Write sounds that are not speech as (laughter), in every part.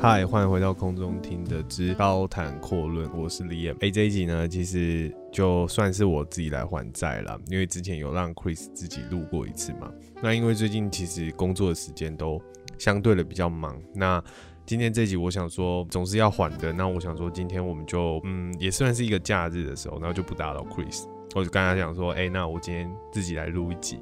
嗨，欢迎回到空中听的之高谈阔论，我是李彦。哎，这一集呢，其实就算是我自己来还债了，因为之前有让 Chris 自己录过一次嘛。那因为最近其实工作的时间都相对的比较忙，那今天这集我想说总是要还的，那我想说今天我们就嗯也算是一个假日的时候，然后就不打扰 Chris，我就跟他讲说，哎，那我今天自己来录一集，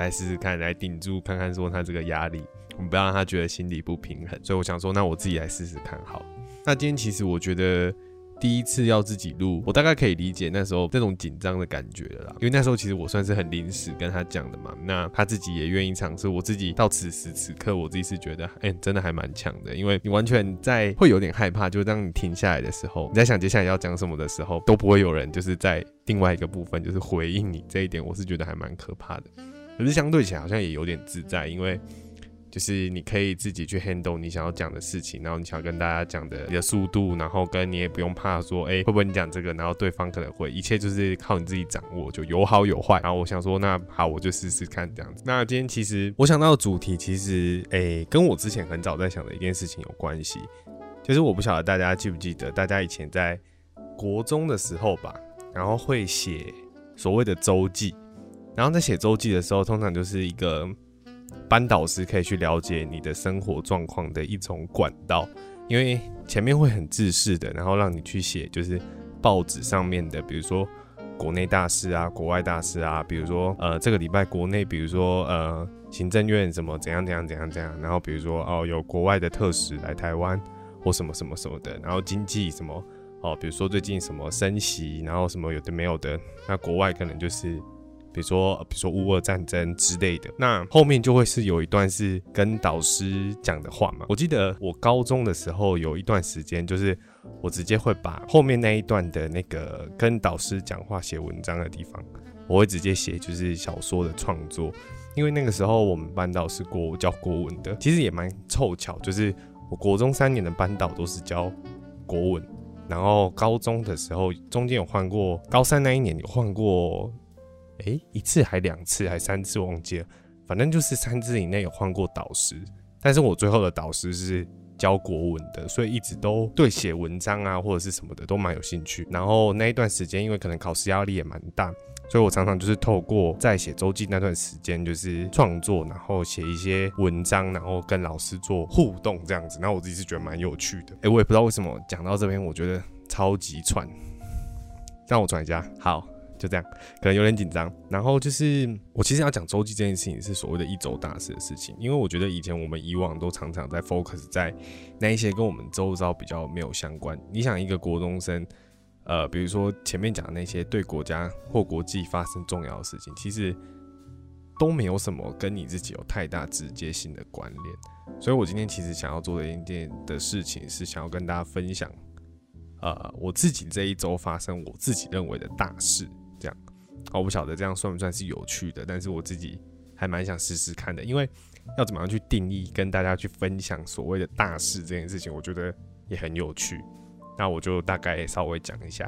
来试试看，来顶住看看说他这个压力。我们不要让他觉得心理不平衡，所以我想说，那我自己来试试看。好，那今天其实我觉得第一次要自己录，我大概可以理解那时候那种紧张的感觉了啦。因为那时候其实我算是很临时跟他讲的嘛，那他自己也愿意尝试。我自己到此时此刻，我自己是觉得，哎，真的还蛮强的。因为你完全在会有点害怕，就当你停下来的时候，你在想接下来要讲什么的时候，都不会有人就是在另外一个部分就是回应你这一点，我是觉得还蛮可怕的。可是相对起来好像也有点自在，因为。就是你可以自己去 handle 你想要讲的事情，然后你想要跟大家讲的你的速度，然后跟你也不用怕说，哎，会不会你讲这个，然后对方可能会，一切就是靠你自己掌握，就有好有坏。然后我想说，那好，我就试试看这样子。那今天其实我想到的主题，其实哎，跟我之前很早在想的一件事情有关系。就是我不晓得大家记不记得，大家以前在国中的时候吧，然后会写所谓的周记，然后在写周记的时候，通常就是一个。班导师可以去了解你的生活状况的一种管道，因为前面会很自式的，然后让你去写，就是报纸上面的，比如说国内大事啊、国外大事啊，比如说呃这个礼拜国内，比如说呃行政院什么怎样怎样怎样怎样，然后比如说哦有国外的特使来台湾或什么什么什么的，然后经济什么哦，比如说最近什么升息，然后什么有的没有的，那国外可能就是。比如说，比如说乌俄战争之类的，那后面就会是有一段是跟导师讲的话嘛。我记得我高中的时候有一段时间，就是我直接会把后面那一段的那个跟导师讲话写文章的地方，我会直接写就是小说的创作。因为那个时候我们班导是国教国文的，其实也蛮凑巧，就是我国中三年的班导都是教国文，然后高中的时候中间有换过，高三那一年有换过。哎，一次还两次还三次忘记了，反正就是三次以内有换过导师，但是我最后的导师是教国文的，所以一直都对写文章啊或者是什么的都蛮有兴趣。然后那一段时间，因为可能考试压力也蛮大，所以我常常就是透过在写周记那段时间，就是创作，然后写一些文章，然后跟老师做互动这样子。然后我自己是觉得蛮有趣的。哎，我也不知道为什么讲到这边，我觉得超级串，让我转一下，好。就这样，可能有点紧张。然后就是我其实要讲周记这件事情是所谓的一周大事的事情，因为我觉得以前我们以往都常常在 focus 在那一些跟我们周遭比较没有相关。你想一个国中生，呃，比如说前面讲的那些对国家或国际发生重要的事情，其实都没有什么跟你自己有太大直接性的关联。所以我今天其实想要做的一件的事情是想要跟大家分享，呃，我自己这一周发生我自己认为的大事。这样，我不晓得这样算不算是有趣的，但是我自己还蛮想试试看的，因为要怎么样去定义跟大家去分享所谓的大事这件事情，我觉得也很有趣。那我就大概稍微讲一下，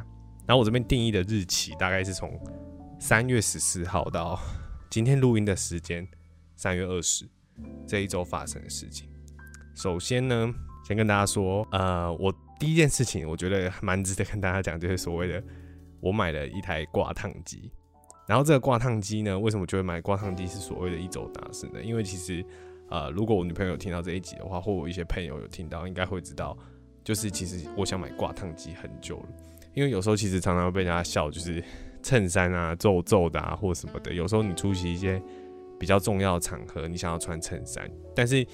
然后我这边定义的日期大概是从三月十四号到今天录音的时间三月二十这一周发生的事情。首先呢，先跟大家说，呃，我第一件事情，我觉得蛮值得跟大家讲，就是所谓的。我买了一台挂烫机，然后这个挂烫机呢，为什么就会买挂烫机是所谓的一周大事呢？因为其实，呃，如果我女朋友听到这一集的话，或我一些朋友有听到，应该会知道，就是其实我想买挂烫机很久了，因为有时候其实常常会被人家笑，就是 (laughs) 衬衫啊皱皱的啊或什么的，有时候你出席一些比较重要的场合，你想要穿衬衫，但是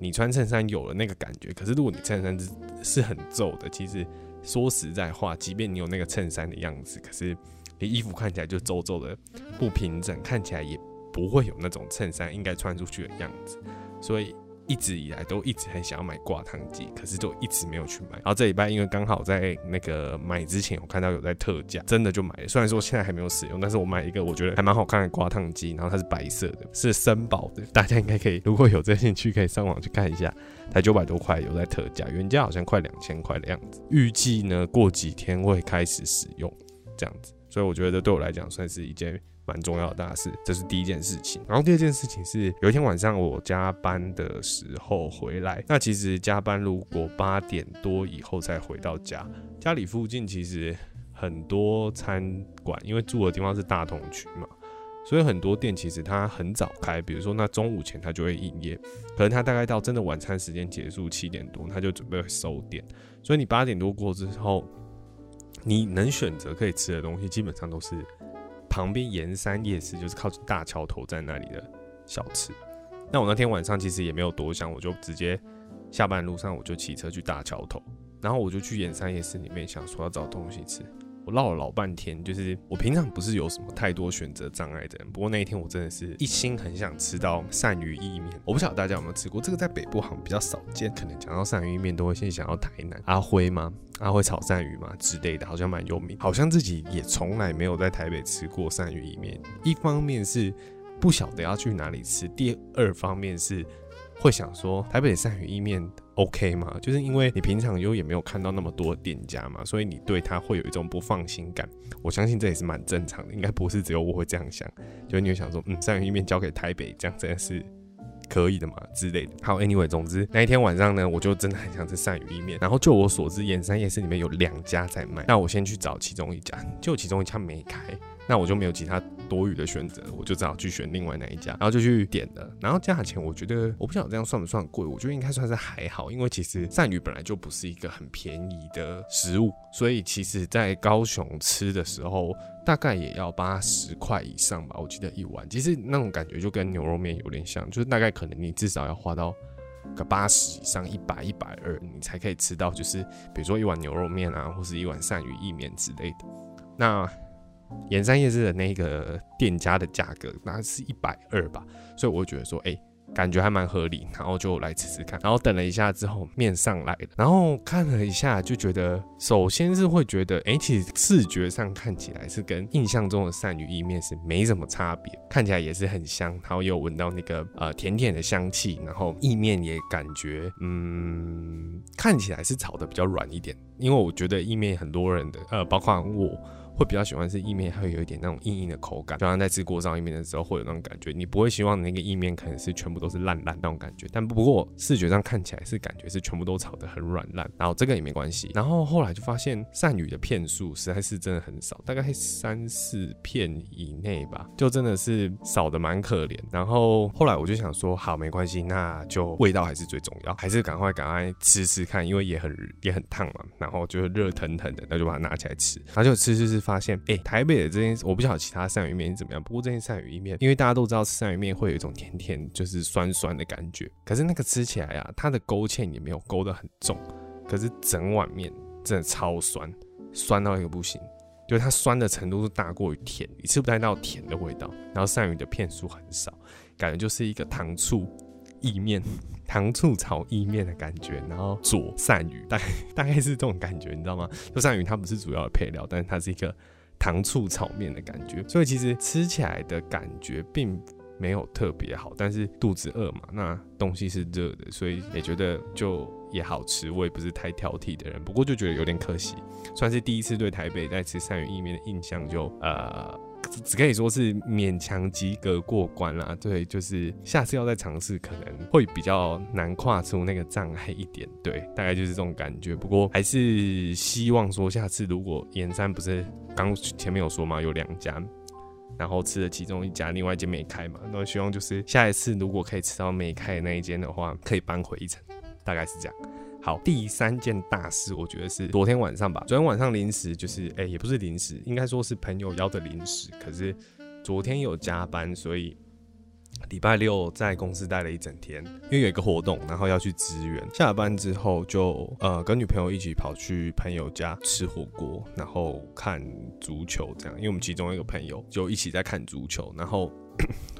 你穿衬衫有了那个感觉，可是如果你衬衫是是很皱的，其实。说实在话，即便你有那个衬衫的样子，可是你衣服看起来就皱皱的不平整，看起来也不会有那种衬衫应该穿出去的样子。所以一直以来都一直很想要买挂烫机，可是就一直没有去买。然后这礼拜因为刚好在那个买之前，我看到有在特价，真的就买了。虽然说现在还没有使用，但是我买一个我觉得还蛮好看的挂烫机，然后它是白色的，是森宝的。(laughs) 大家应该可以，如果有这兴趣，可以上网去看一下。才九百多块，有在特价，原价好像快两千块的样子。预计呢，过几天会开始使用这样子，所以我觉得这对我来讲算是一件蛮重要的大事，这是第一件事情。然后第二件事情是，有一天晚上我加班的时候回来，那其实加班如果八点多以后才回到家，家里附近其实很多餐馆，因为住的地方是大同区嘛，所以很多店其实它很早开，比如说那中午前它就会营业，可能它大概到真的晚餐时间结束七点多，它就准备收店，所以你八点多过之后，你能选择可以吃的东西，基本上都是。旁边盐山夜市就是靠近大桥头站那里的小吃。那我那天晚上其实也没有多想，我就直接下班路上我就骑车去大桥头，然后我就去盐山夜市里面想说要找东西吃。我唠了老半天，就是我平常不是有什么太多选择障碍的人，不过那一天我真的是一心很想吃到鳝鱼意面。我不晓得大家有没有吃过，这个在北部好像比较少见，可能讲到鳝鱼意面都会先想到台南阿辉吗？阿辉炒鳝鱼嘛之类的，好像蛮有名。好像自己也从来没有在台北吃过鳝鱼意面。一方面是不晓得要去哪里吃，第二方面是会想说台北鳝鱼意面 OK 吗？就是因为你平常又也没有看到那么多店家嘛，所以你对它会有一种不放心感。我相信这也是蛮正常的，应该不是只有我会这样想。就你会想说，嗯，鳝鱼意面交给台北，这样真的是。可以的嘛之类的。好，Anyway，总之那一天晚上呢，我就真的很想吃鳝鱼意面。然后就我所知，盐山夜市里面有两家在卖。那我先去找其中一家，就其中一家没开，那我就没有其他多余的选择，我就只好去选另外那一家。然后就去点了。然后价钱我觉得我不晓得这样算不算贵，我觉得应该算是还好，因为其实鳝鱼本来就不是一个很便宜的食物，所以其实在高雄吃的时候。大概也要八十块以上吧，我记得一碗。其实那种感觉就跟牛肉面有点像，就是大概可能你至少要花到个八十以上，一百、一百二，你才可以吃到，就是比如说一碗牛肉面啊，或是一碗鳝鱼意面之类的。那盐山夜市的那个店家的价格，那是一百二吧，所以我觉得说，哎。感觉还蛮合理，然后就来吃吃看。然后等了一下之后，面上来了，然后看了一下，就觉得首先是会觉得，哎，其实视觉上看起来是跟印象中的鳝鱼意面是没什么差别，看起来也是很香，然后又闻到那个呃甜甜的香气，然后意面也感觉，嗯，看起来是炒的比较软一点，因为我觉得意面很多人的，呃，包括我。会比较喜欢是意面，会有一点那种硬硬的口感，就像在吃锅烧意面的时候会有那种感觉。你不会希望那个意面可能是全部都是烂烂那种感觉，但不过视觉上看起来是感觉是全部都炒的很软烂。然后这个也没关系。然后后来就发现鳝鱼的片数实在是真的很少，大概三四片以内吧，就真的是少的蛮可怜。然后后来我就想说，好没关系，那就味道还是最重要，还是赶快赶快吃吃看，因为也很也很烫嘛。然后就是热腾腾的，那就把它拿起来吃，然后就吃吃吃。发现哎，台北的这件我不晓得其他鳝鱼面是怎么样，不过这件鳝鱼意面，因为大家都知道吃鳝鱼面会有一种甜甜，就是酸酸的感觉。可是那个吃起来啊，它的勾芡也没有勾得很重，可是整碗面真的超酸，酸到一个不行，就是它酸的程度是大过于甜，你吃不太到甜的味道。然后鳝鱼的片数很少，感觉就是一个糖醋意面。糖醋炒意面的感觉，然后佐鳝鱼，大概 (laughs) 大概是这种感觉，你知道吗？就鳝鱼它不是主要的配料，但是它是一个糖醋炒面的感觉，所以其实吃起来的感觉并没有特别好，但是肚子饿嘛，那东西是热的，所以也觉得就也好吃。我也不是太挑剔的人，不过就觉得有点可惜，算是第一次对台北在吃鳝鱼意面的印象就呃。只可以说是勉强及格过关啦，对，就是下次要再尝试，可能会比较难跨出那个障碍一点，对，大概就是这种感觉。不过还是希望说，下次如果盐山不是刚前面有说嘛，有两家，然后吃了其中一家，另外一间没开嘛，那希望就是下一次如果可以吃到没开的那一间的话，可以搬回一层，大概是这样。好，第三件大事，我觉得是昨天晚上吧。昨天晚上临时就是，哎，也不是临时，应该说是朋友邀的临时。可是昨天有加班，所以礼拜六在公司待了一整天，因为有一个活动，然后要去支援。下班之后就呃跟女朋友一起跑去朋友家吃火锅，然后看足球这样。因为我们其中一个朋友就一起在看足球，然后。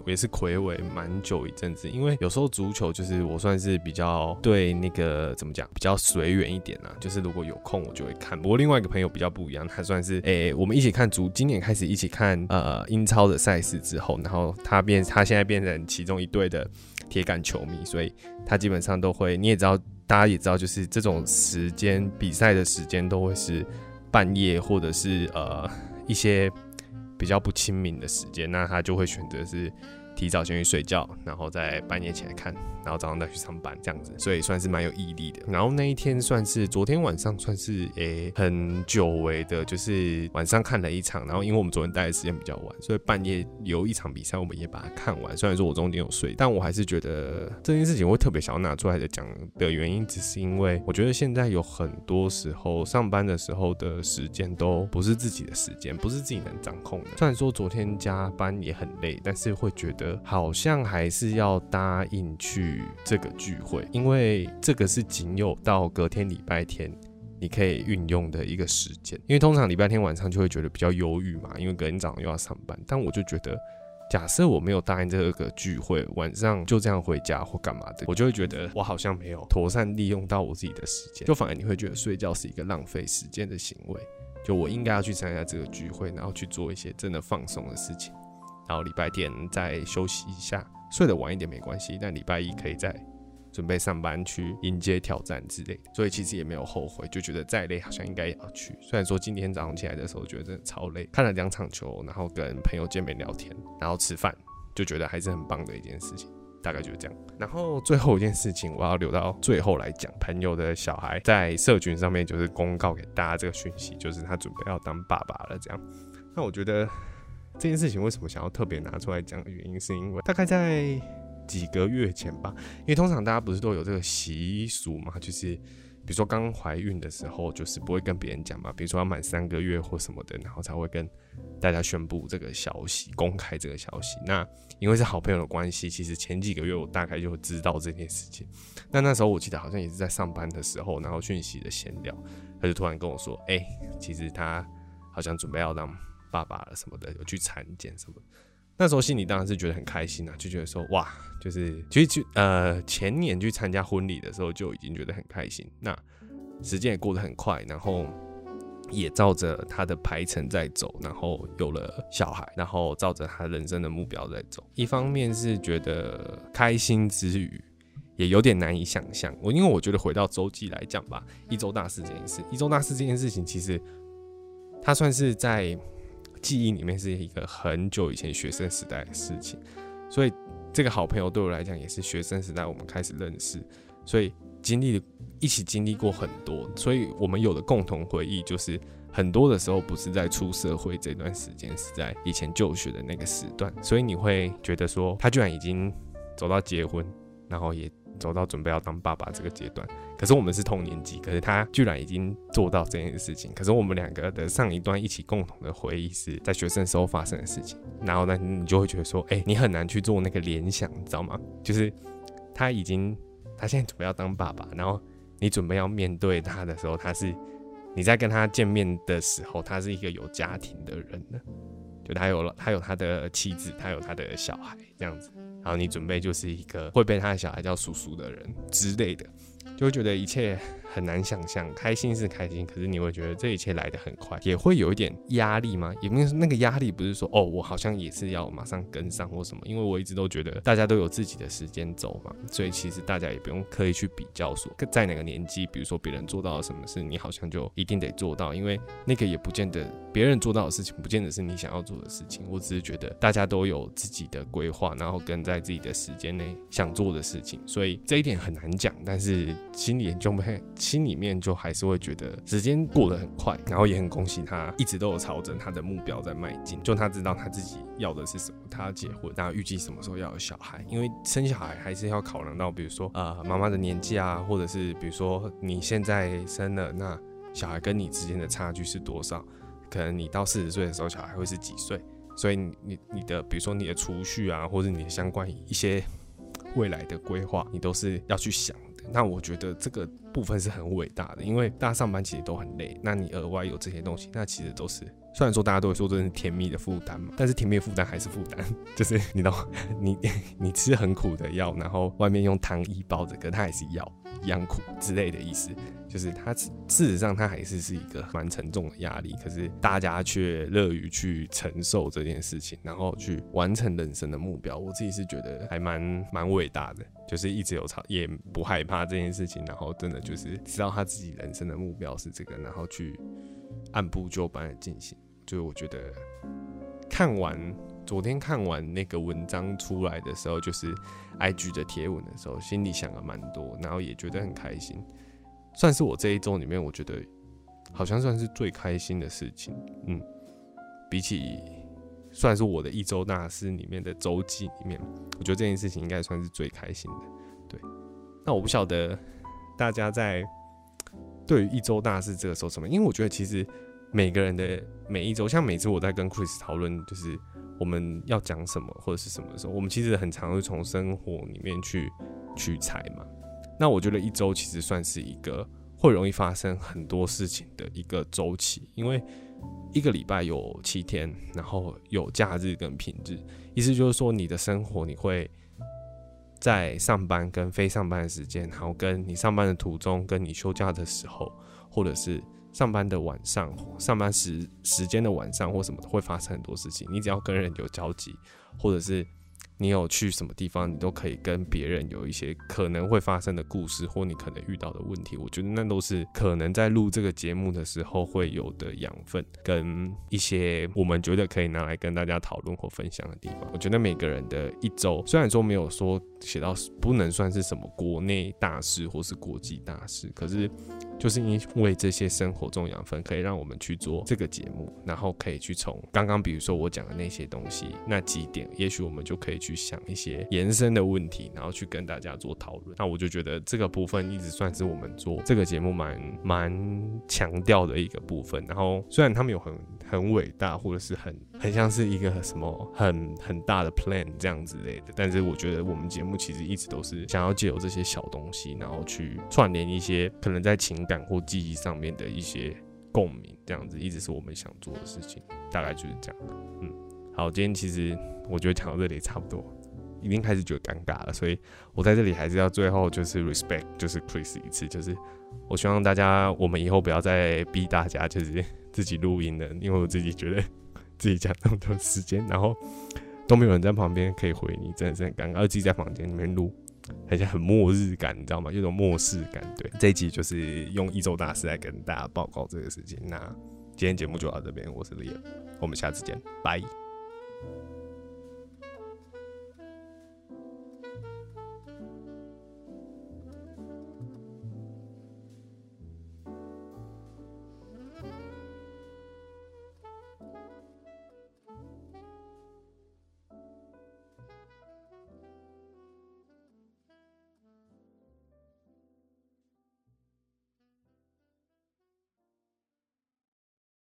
也是魁伟蛮久一阵子，因为有时候足球就是我算是比较对那个怎么讲比较随缘一点啊，就是如果有空我就会看。不过另外一个朋友比较不一样，他算是诶我们一起看足，今年开始一起看呃英超的赛事之后，然后他变他现在变成其中一队的铁杆球迷，所以他基本上都会你也知道，大家也知道，就是这种时间比赛的时间都会是半夜或者是呃一些。比较不亲民的时间，那他就会选择是。提早先去睡觉，然后再半夜起来看，然后早上再去上班，这样子，所以算是蛮有毅力的。然后那一天算是昨天晚上算是诶很久违的，就是晚上看了一场，然后因为我们昨天待的时间比较晚，所以半夜有一场比赛，我们也把它看完。虽然说我中间有睡，但我还是觉得这件事情会特别想要拿出来的讲的原因，只是因为我觉得现在有很多时候上班的时候的时间都不是自己的时间，不是自己能掌控的。虽然说昨天加班也很累，但是会觉得。好像还是要答应去这个聚会，因为这个是仅有到隔天礼拜天你可以运用的一个时间。因为通常礼拜天晚上就会觉得比较忧郁嘛，因为隔天早上又要上班。但我就觉得，假设我没有答应这个聚会，晚上就这样回家或干嘛的，我就会觉得我好像没有妥善利用到我自己的时间，就反而你会觉得睡觉是一个浪费时间的行为。就我应该要去参加这个聚会，然后去做一些真的放松的事情。然后礼拜天再休息一下，睡得晚一点没关系。但礼拜一可以再准备上班去迎接挑战之类的，所以其实也没有后悔，就觉得再累好像应该也要去。虽然说今天早上起来的时候觉得真的超累，看了两场球，然后跟朋友见面聊天，然后吃饭，就觉得还是很棒的一件事情。大概就是这样。然后最后一件事情，我要留到最后来讲。朋友的小孩在社群上面就是公告给大家这个讯息，就是他准备要当爸爸了。这样，那我觉得。这件事情为什么想要特别拿出来讲的原因，是因为大概在几个月前吧，因为通常大家不是都有这个习俗嘛，就是比如说刚怀孕的时候，就是不会跟别人讲嘛，比如说要满三个月或什么的，然后才会跟大家宣布这个消息，公开这个消息。那因为是好朋友的关系，其实前几个月我大概就知道这件事情。那那时候我记得好像也是在上班的时候，然后讯息的闲聊，他就突然跟我说：“哎，其实他好像准备要让。”爸爸了什么的，有去产检什么，那时候心里当然是觉得很开心啊，就觉得说哇，就是其实就呃前年去参加婚礼的时候就已经觉得很开心。那时间也过得很快，然后也照着他的排程在走，然后有了小孩，然后照着他人生的目标在走。一方面是觉得开心之余，也有点难以想象。我因为我觉得回到周记来讲吧，一周大事这件事，一周大事这件事情，其实它算是在。记忆里面是一个很久以前学生时代的事情，所以这个好朋友对我来讲也是学生时代我们开始认识，所以经历一起经历过很多，所以我们有的共同回忆就是很多的时候不是在出社会这段时间，是在以前就学的那个时段，所以你会觉得说他居然已经走到结婚，然后也。走到准备要当爸爸这个阶段，可是我们是同年级，可是他居然已经做到这件事情。可是我们两个的上一段一起共同的回忆是在学生时候发生的事情，然后呢，你就会觉得说，哎，你很难去做那个联想，你知道吗？就是他已经，他现在准备要当爸爸，然后你准备要面对他的时候，他是你在跟他见面的时候，他是一个有家庭的人了，就他有了，他有他的妻子，他有他的小孩，这样子。然后你准备就是一个会被他的小孩叫叔叔的人之类的，就会觉得一切。很难想象，开心是开心，可是你会觉得这一切来得很快，也会有一点压力吗？也没有那个压力，不是说哦，我好像也是要马上跟上或什么，因为我一直都觉得大家都有自己的时间走嘛，所以其实大家也不用刻意去比较说在哪个年纪，比如说别人做到了什么事，你好像就一定得做到，因为那个也不见得别人做到的事情，不见得是你想要做的事情。我只是觉得大家都有自己的规划，然后跟在自己的时间内想做的事情，所以这一点很难讲，但是心里就会。心里面就还是会觉得时间过得很快，然后也很恭喜他，一直都有朝着他的目标在迈进。就他知道他自己要的是什么，他要结婚，然后预计什么时候要有小孩。因为生小孩还是要考量到，比如说呃妈妈的年纪啊，或者是比如说你现在生了，那小孩跟你之间的差距是多少？可能你到四十岁的时候，小孩会是几岁？所以你你的比如说你的储蓄啊，或者你的相关一些未来的规划，你都是要去想。那我觉得这个部分是很伟大的，因为大家上班其实都很累，那你额外有这些东西，那其实都是虽然说大家都会说这是甜蜜的负担嘛，但是甜蜜的负担还是负担，(laughs) 就是你懂，(laughs) 你 (laughs) 你吃很苦的药，然后外面用糖衣包着，可它还是药一样苦之类的意思。就是它事实上它还是是一个蛮沉重的压力，可是大家却乐于去承受这件事情，然后去完成人生的目标。我自己是觉得还蛮蛮伟大的，就是一直有吵也不害怕这件事情，然后真的就是知道他自己人生的目标是这个，然后去按部就班的进行。就我觉得。看完昨天看完那个文章出来的时候，就是 IG 的贴文的时候，心里想了蛮多，然后也觉得很开心，算是我这一周里面我觉得好像算是最开心的事情。嗯，比起算是我的一周大事里面的周记里面，我觉得这件事情应该算是最开心的。对，那我不晓得大家在对于一周大事这个时候什么，因为我觉得其实。每个人的每一周，像每次我在跟 Chris 讨论，就是我们要讲什么或者是什么的时候，我们其实很常会从生活里面去取材嘛。那我觉得一周其实算是一个会容易发生很多事情的一个周期，因为一个礼拜有七天，然后有假日跟平日，意思就是说你的生活你会在上班跟非上班的时间，然后跟你上班的途中，跟你休假的时候，或者是。上班的晚上，上班时时间的晚上或什么会发生很多事情。你只要跟人有交集，或者是。你有去什么地方，你都可以跟别人有一些可能会发生的故事，或你可能遇到的问题。我觉得那都是可能在录这个节目的时候会有的养分，跟一些我们觉得可以拿来跟大家讨论或分享的地方。我觉得每个人的一周，虽然说没有说写到不能算是什么国内大事或是国际大事，可是就是因为这些生活中养分，可以让我们去做这个节目，然后可以去从刚刚比如说我讲的那些东西那几点，也许我们就可以去。想一些延伸的问题，然后去跟大家做讨论。那我就觉得这个部分一直算是我们做这个节目蛮蛮强调的一个部分。然后虽然他们有很很伟大，或者是很很像是一个什么很很大的 plan 这样之类的，但是我觉得我们节目其实一直都是想要借由这些小东西，然后去串联一些可能在情感或记忆上面的一些共鸣，这样子一直是我们想做的事情。大概就是这样。嗯，好，今天其实。我觉得讲到这里差不多，已经开始觉得尴尬了，所以我在这里还是要最后就是 respect，就是 Chris 一次，就是我希望大家我们以后不要再逼大家就是自己录音了，因为我自己觉得自己讲那么多时间，然后都没有人在旁边可以回你，真的是很尴尬，而自己在房间里面录，而且很末日感，你知道吗？有种末世感。对，这一集就是用一周大师来跟大家报告这个事情。那今天节目就到这边，我是李，我们下次见，拜。